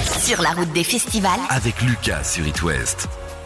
Sur la route des festivals. Avec Lucas sur It.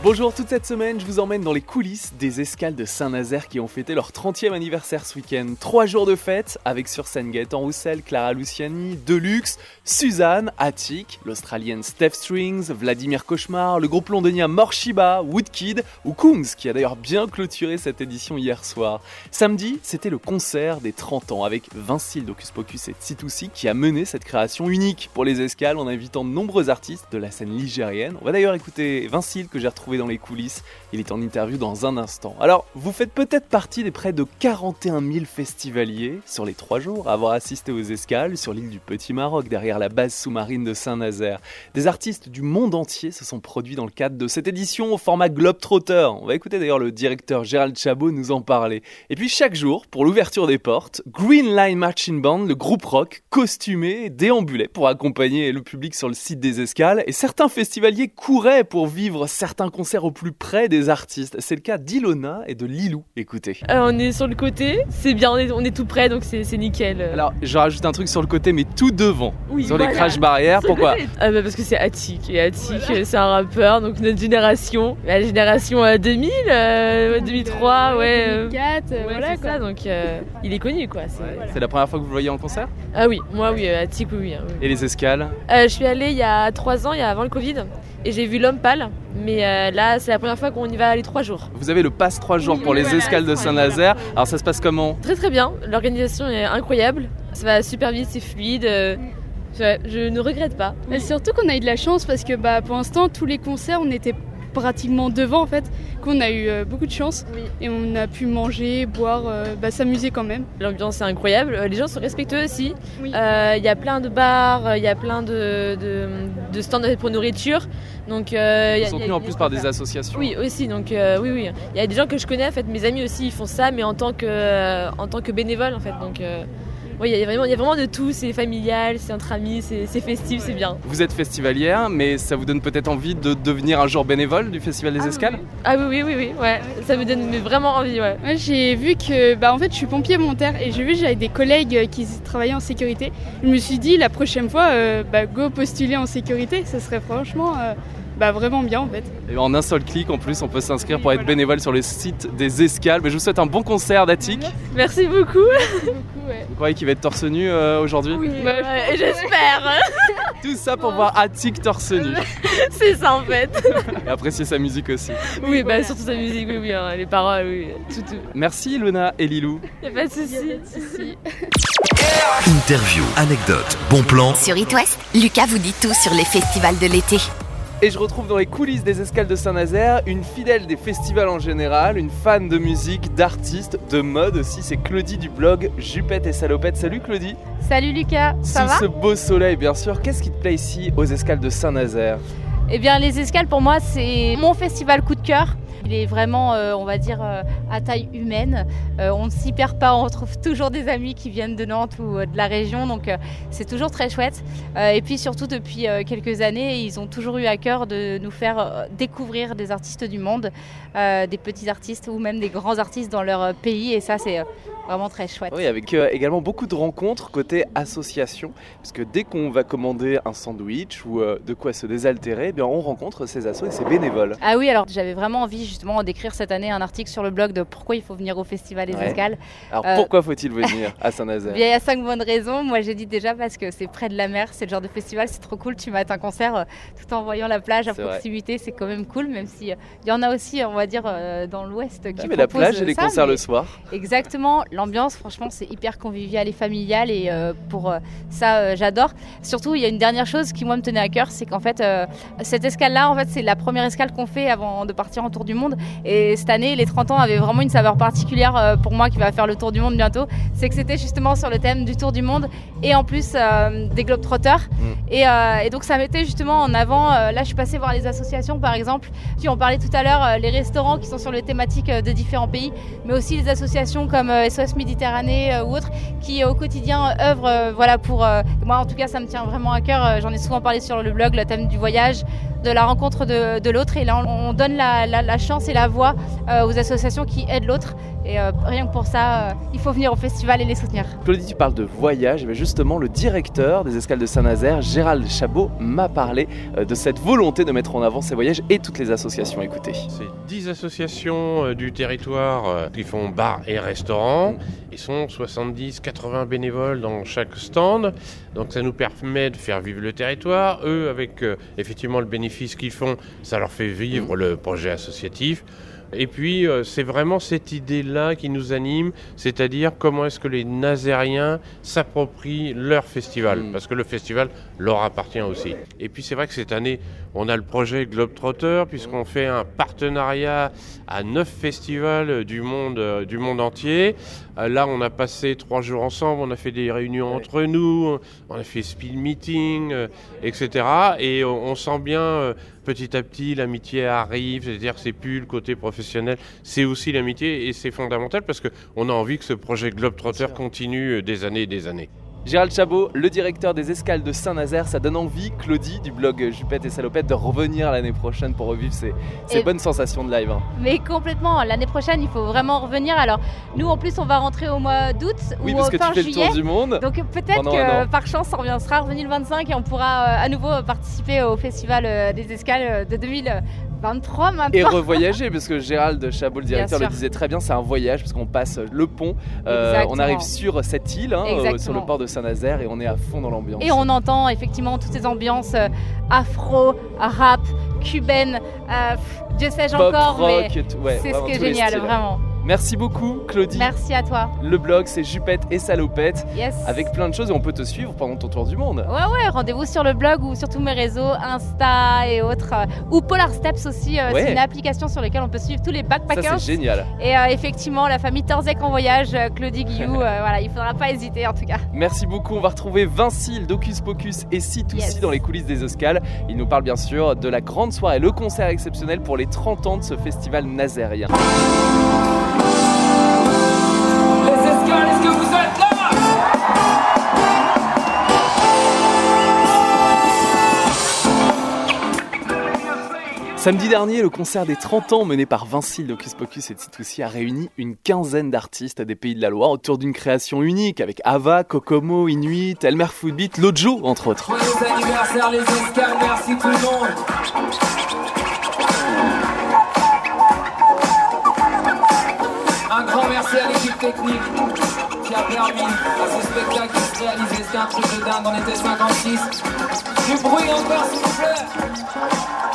Bonjour, toute cette semaine, je vous emmène dans les coulisses des escales de Saint-Nazaire qui ont fêté leur 30e anniversaire ce week-end. Trois jours de fête avec sur scène Gaëtan Roussel, Clara Luciani, Deluxe, Suzanne, Attic, l'Australienne Steph Strings, Vladimir Cauchemar, le groupe londonien Morshiba, Woodkid ou Kungs qui a d'ailleurs bien clôturé cette édition hier soir. Samedi, c'était le concert des 30 ans avec Vincile d'Ocus Pocus et Tsitoussi qui a mené cette création unique pour les escales en invitant de nombreux artistes de la scène ligérienne. On va d'ailleurs écouter Vincile que j'ai retrouvé dans les coulisses. Il est en interview dans un instant. Alors, vous faites peut-être partie des près de 41 000 festivaliers sur les trois jours à avoir assisté aux escales sur l'île du Petit Maroc, derrière la base sous-marine de Saint-Nazaire. Des artistes du monde entier se sont produits dans le cadre de cette édition au format Globetrotter. On va écouter d'ailleurs le directeur Gérald Chabot nous en parler. Et puis chaque jour, pour l'ouverture des portes, Green Line Marching Band, le groupe rock, costumé, déambulait pour accompagner le public sur le site des escales. Et certains festivaliers couraient pour vivre certains concerts au plus près des artistes. C'est le cas d'Ilona et de Lilou. Écoutez. Euh, on est sur le côté, c'est bien, on est, on est tout près donc c'est c'est nickel. Alors, je rajoute un truc sur le côté, mais tout devant. Oui, sur les crash barrières. Pourquoi Ah bah parce que c'est Attic et Attic euh, c'est un rappeur donc notre génération, la génération euh, 2000, euh, 2003, ouais. euh, 2004, ouais, voilà c'est quoi. ça, donc euh, il est connu quoi. c'est- C'est la première fois que vous le voyez en concert? Ah oui, moi oui, Attic oui. oui, hein, oui. Et les escales? Euh, je suis allée il y a 3 ans, il y a avant le Covid, et j'ai vu l'homme pâle, mais euh, là c'est la première fois qu'on y va aller 3 jours. Vous avez le pass 3 jours Oui, pour oui, les voilà, escales de Saint-Nazaire. Alors ça se passe comment Très très bien, l'organisation est incroyable, ça va super vite, c'est fluide, euh, ouais, je ne regrette pas. Mais surtout qu'on a eu de la chance parce que bah, pour l'instant, tous les concerts, on était pratiquement devant en fait. Qu'on a eu euh, beaucoup de chance Oui. et on a pu manger, boire, euh, bah, s'amuser quand même. L'ambiance est incroyable, euh, les gens sont respectueux aussi. Oui. Euh, Il y a plein de bars, il y a plein de, de, de stands pour nourriture. Donc, euh, Ils a- sont tenus en plus par des associations. Oui, aussi. Donc, euh, oui, oui. Il y a des gens que je connais, en fait, mes amis aussi, ils font ça, mais en tant que, euh, en tant que bénévole, en fait. Donc, euh, oui, il y, a vraiment, il y a vraiment de tout. C'est familial, c'est entre amis, c'est festif, c'est bien. Vous êtes festivalière, mais ça vous donne peut-être envie de devenir un jour bénévole du Festival des Escales? Ah oui, oui, oui, oui, ouais. Ça me donne vraiment envie, ouais. Moi, j'ai vu que, bah, en fait, je suis pompier volontaire et j'ai vu que j'avais des collègues euh, qui travaillaient en sécurité. Je me suis dit, la prochaine fois, euh, bah, go postuler en sécurité, ça serait franchement euh, bah, vraiment bien en fait. Et en un seul clic, en plus, on peut s'inscrire pour être bénévole sur le site des Escales. Mais je vous souhaite un bon concert d'Attic. Merci beaucoup. Beaucoup, ouais. Vous croyez qu'il va être torse nu euh, aujourd'hui Ouais, J'espère. Tout ça pour voir Attic torse nu c'est ça, en fait. et apprécier sa musique aussi. Oui, bah surtout sa musique, oui, oui, hein, les paroles, oui, tout, tout. Merci Luna et Lilou. Y a pas de souci. Interview, anecdote, bon plan. Sur It West, Lucas vous dit tout sur les festivals de l'été. Et je retrouve dans les coulisses des escales de Saint-Nazaire une fidèle des festivals en général, une fan de musique, d'artistes, de mode aussi. C'est Claudie du blog Jupette et Salopette. Salut Claudie. Salut Lucas, ça Sous va? ce beau soleil, bien sûr. Qu'est-ce qui te plaît ici aux escales de Saint-Nazaire? Eh bien les escales pour moi c'est mon festival coup de cœur. Il est vraiment, euh, on va dire, euh, à taille humaine. Euh, on ne s'y perd pas, on retrouve toujours des amis qui viennent de Nantes ou de la région, donc c'est toujours très chouette. Et puis surtout depuis quelques années, ils ont toujours eu à cœur de nous faire découvrir des artistes du monde, des petits artistes ou même des grands artistes dans leur pays, et ça c'est vraiment très chouette. Oui, avec euh, également beaucoup de rencontres côté association. Parce que dès qu'on va commander un sandwich ou euh, de quoi se désaltérer, eh bien, on rencontre ces assos et ces bénévoles. Ah oui, alors j'avais vraiment envie justement d'écrire cette année un article sur le blog de pourquoi il faut venir au Festival des Ouais. Escales. Alors Euh, pourquoi faut-il venir à Saint-Nazaire il y a cinq bonnes raisons. Moi, j'ai dit déjà parce que c'est près de la mer, c'est le genre de festival, c'est trop cool. Tu mates un concert tout en voyant la plage à proximité, c'est quand même cool, même si il y en a aussi, on va dire, dans l'ouest qui Ah, mais la plage et les ça, concerts mais- le soir. Exactement, l'ambiance, franchement, c'est hyper convivial et familial et euh, pour euh, ça, euh, j'adore. Surtout, il y a une dernière chose qui, moi, me tenait à cœur, c'est qu'en fait, cette escale-là, en fait, c'est la première escale qu'on fait avant de partir en tour du monde. Et cette année, les 30 ans avaient vraiment une saveur particulière pour moi qui va faire le tour du monde bientôt. C'est que c'était justement sur le thème du tour du monde et en plus des Globetrotters. Et, euh, et donc, ça mettait justement en avant, là, je suis passée voir les associations, par exemple, qui ont parlé tout à l'heure, les restaurants qui sont sur les thématiques de différents pays, mais aussi les associations comme SOS Méditerranée ou autres qui au quotidien œuvrent voilà, pour... moi en tout cas ça me tient vraiment à cœur, j'en ai souvent parlé sur le blog, le thème du voyage, de la rencontre de, l'autre et là on, donne la, chance et la voix aux associations qui aident l'autre et rien que pour ça, il faut venir au festival et les soutenir. Claudie, tu parles de voyage, mais justement le directeur des escales de Saint-Nazaire, Gérald Chabot, m'a parlé de cette volonté de mettre en avant ces voyages et toutes les associations. Écoutez. C'est 10 associations du territoire qui font bar et restaurant. Mm. Ils sont 70-80 bénévoles dans chaque stand. Donc ça nous permet de faire vivre le territoire. Eux, avec effectivement le bénéfice qu'ils font, ça leur fait vivre mm. le projet associatif. Et puis, euh, c'est vraiment cette idée-là qui nous anime, c'est-à-dire comment est-ce que les Nazériens s'approprient leur festival, mm. parce que le festival leur appartient aussi. Et puis, c'est vrai que cette année, on a le projet Globetrotter, puisqu'on fait un partenariat à neuf festivals du monde, euh, du monde entier. Euh, là, on a passé trois jours ensemble, on a fait des réunions entre nous, on a fait speed meeting, etc. Et on, sent bien petit à petit, l'amitié arrive, c'est-à-dire que c'est plus le côté professionnel, c'est aussi l'amitié et c'est fondamental parce qu'on a envie que ce projet Globetrotter continue des années et des années. Gérald Chabot, le directeur des escales de Saint-Nazaire, ça donne envie, Claudie du blog Jupette et Salopette, de revenir l'année prochaine pour revivre ces, bonnes sensations de live. Hein. Mais complètement, l'année prochaine, il faut vraiment revenir. Alors, nous en plus, on va rentrer au mois d'août oui, ou parce au que fin tu fais juillet. Le tour du monde Donc peut-être que par chance, on, revient, sera revenu le 25 et on pourra euh, à nouveau participer au festival euh, des escales euh, de 2000. 23 maintenant. Et revoyager, parce que Gérald Chabot, le directeur, le disait très bien, c'est un voyage, parce qu'on passe le pont, euh, on arrive sur cette île, hein, euh, sur le port de Saint-Nazaire, et on est à fond dans l'ambiance. Et on entend effectivement toutes ces ambiances euh, afro, rap, cubaine, Dieu sais-je encore, mais c'est ce qui est génial, vraiment. Merci beaucoup, Claudie. Merci à toi. Le blog, c'est Jupette et Salopette. Yes. Avec plein de choses et on peut te suivre pendant ton tour du monde. Ouais, ouais, rendez-vous sur le blog ou sur tous mes réseaux, Insta et autres. Euh, ou Polar Steps aussi. Euh, c'est une application sur laquelle on peut suivre tous les backpackers. Ça, c'est génial. Et euh, effectivement, la famille Torzek en voyage, Claudie Guillou, voilà, il faudra pas hésiter en tout cas. Merci beaucoup. On va retrouver Vincile d'Ocus Pocus et si tout yes. dans les coulisses des Oscales. Il nous parle bien sûr de la grande soirée, le concert exceptionnel pour les 30 ans de ce festival nazérien. Samedi dernier, le concert des 30 ans mené par Vinci Locus Pocus et Titoussi a réuni une quinzaine d'artistes des pays de la Loire autour d'une création unique avec Ava, Kokomo, Inuit, Elmer Footbeat, Lojo entre autres. anniversaire les merci tout le monde. Un grand merci à l'équipe technique qui a permis à ce spectacle de se réaliser. C'était un truc de dingue, on était 56. Du bruit encore s'il vous plaît.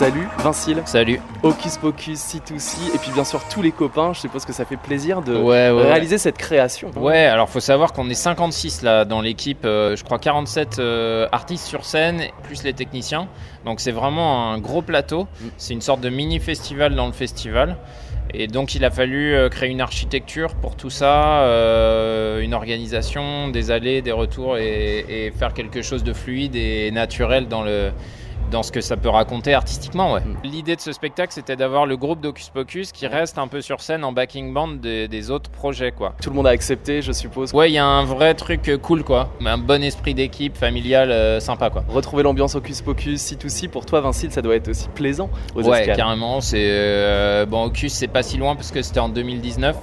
Salut Vincile. Salut. Hocus Pocus, C2C, et puis bien sûr tous les copains. Je suppose que ça fait plaisir de réaliser cette création. Ouais, alors faut savoir qu'on est 56 là dans l'équipe. Euh, je crois 47 euh, artistes sur scène, plus les techniciens. Donc c'est vraiment un gros plateau. Mm. C'est une sorte de mini festival dans le festival. Et donc il a fallu euh, créer une architecture pour tout ça, une organisation, des allées, des retours et, et, faire quelque chose de fluide et naturel dans le, dans ce que ça peut raconter artistiquement. Ouais. Mm. L'idée de ce spectacle, c'était d'avoir le groupe d'Ocus Pocus qui reste un peu sur scène en backing band des, autres projets. quoi. Tout le monde a accepté, je suppose. Ouais, il y a un vrai truc euh, cool, quoi. Un bon esprit d'équipe, familial, euh, sympa, quoi. Retrouver l'ambiance Ocus Pocus, si tout si, pour toi, Vincile, ça doit être aussi plaisant aux Ouais, carrément. C'est euh, bon, Ocus, c'est pas si loin parce que c'était en 2019.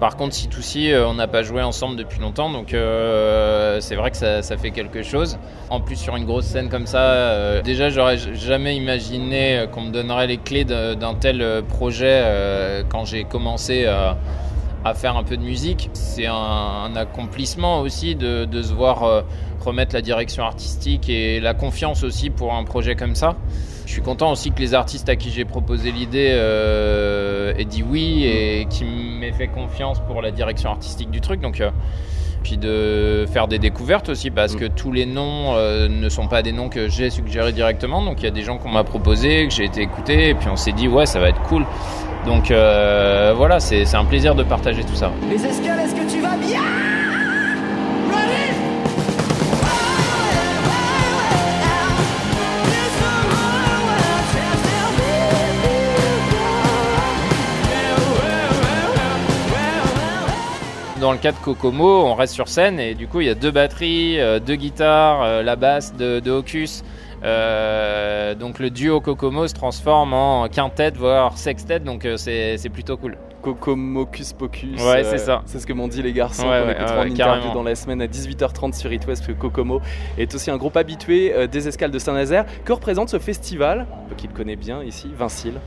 Par contre, si tout si, on n'a pas joué ensemble depuis longtemps, donc euh, c'est vrai que ça, fait quelque chose. En plus, sur une grosse scène comme ça, euh, déjà, j'aurais jamais imaginé qu'on me donnerait les clés d'un tel projet euh, quand j'ai commencé à faire un peu de musique. C'est un, accomplissement aussi de, se voir remettre la direction artistique et la confiance aussi pour un projet comme ça. Je suis content aussi que les artistes à qui j'ai proposé l'idée euh, aient dit oui et qui m'aient fait confiance pour la direction artistique du truc. Donc, euh, puis de faire des découvertes aussi parce que tous les noms euh, ne sont pas des noms que j'ai suggérés directement. Donc il y a des gens qu'on m'a proposé, que j'ai été écouté et puis on s'est dit ouais ça va être cool. Donc voilà, c'est un plaisir de partager tout ça. Les escales, est-ce que tu vas bien? Dans le cas de Kokomo, on reste sur scène et du coup il y a deux batteries, euh, deux guitares, euh, la basse de, de Hocus. Euh, donc le duo Kokomo se transforme en quintet, voire sextet, donc euh, c'est plutôt cool. Cocomocus Pocus. Ouais, c'est ça. C'est ce que m'ont dit les garçons Ouais, qu'on ouais, écoutera ouais, en interview dans la semaine à 18h30 sur It West, parce que Kokomo est aussi un groupe habitué euh, des escales de Saint-Nazaire. Que représente ce festival Qui le connaît bien ici, Vincile.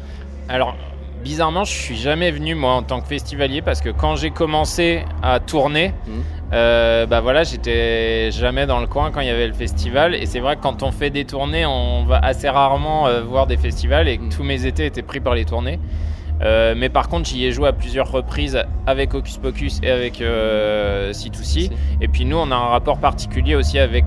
Alors, bizarrement, je suis jamais venu moi en tant que festivalier parce que quand j'ai commencé à tourner, Mhm. Euh, bah voilà, j'étais jamais dans le coin quand il y avait le festival. Et c'est vrai que quand on fait des tournées, on va assez rarement euh, voir des festivals et Mhm. tous mes étés étaient pris par les tournées. Euh, mais par contre, j'y ai joué à plusieurs reprises avec Hocus Pocus et avec euh, C2C. Et puis nous, on a un rapport particulier aussi avec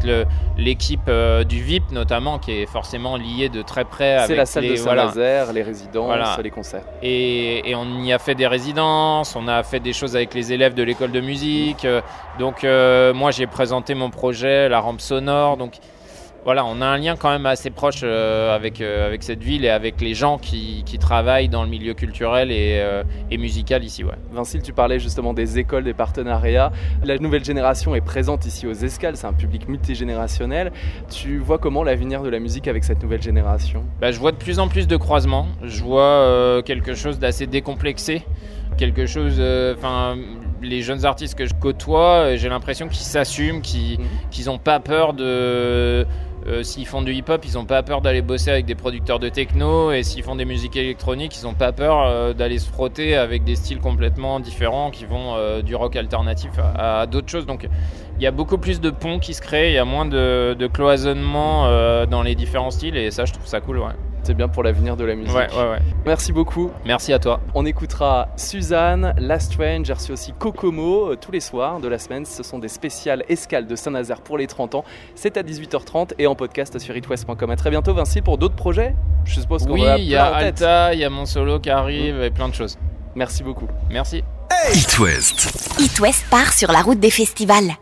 l'équipe euh, du VIP, notamment, qui est forcément liée de très près avec la salle les, de voilà, Saint-Nazaire, les résidences, Voilà. les concerts. et, et on y a fait des résidences, on a fait des choses avec les élèves de l'école de musique. euh, Donc euh, moi j'ai présenté mon projet, la rampe sonore. Donc voilà, on a un lien quand même assez proche euh, avec, euh, avec cette ville et avec les gens qui, qui travaillent dans le milieu culturel et, euh, et musical ici. Ouais. Vincile, tu parlais justement des écoles, des partenariats. La nouvelle génération est présente ici aux escales, c'est un public multigénérationnel. Tu vois comment l'avenir de la musique avec cette nouvelle génération? Bah, je vois de plus en plus de croisements. Je vois quelque chose d'assez décomplexé. Quelque chose. Enfin, les jeunes artistes que je côtoie, j'ai l'impression qu'ils s'assument, qu'ils qu'ils n'ont pas peur de. Euh, s'ils font du hip-hop, ils n'ont pas peur d'aller bosser avec des producteurs de techno. Et s'ils font des musiques électroniques, ils n'ont pas peur euh, d'aller se frotter avec des styles complètement différents qui vont euh, du rock alternatif à, d'autres choses. Donc il y a beaucoup plus de ponts qui se créent, il y a moins de, de cloisonnement dans les différents styles. Et ça, je trouve ça cool. Ouais. C'est bien pour l'avenir de la musique. Ouais, ouais, ouais. Merci beaucoup. Merci à toi. On écoutera Suzanne, Last Train, j'ai reçu aussi Kokomo euh, tous les soirs de la semaine. Ce sont des spéciales escales de Saint-Nazaire pour les 30 ans. C'est à 18h30 et en podcast sur itwest.com. À très bientôt Vinci pour d'autres projets. Je suppose qu'on Oui, va il y a. Alta, il y a mon solo qui arrive et plein de choses. Merci beaucoup. Merci. It West. It West part sur la route des festivals.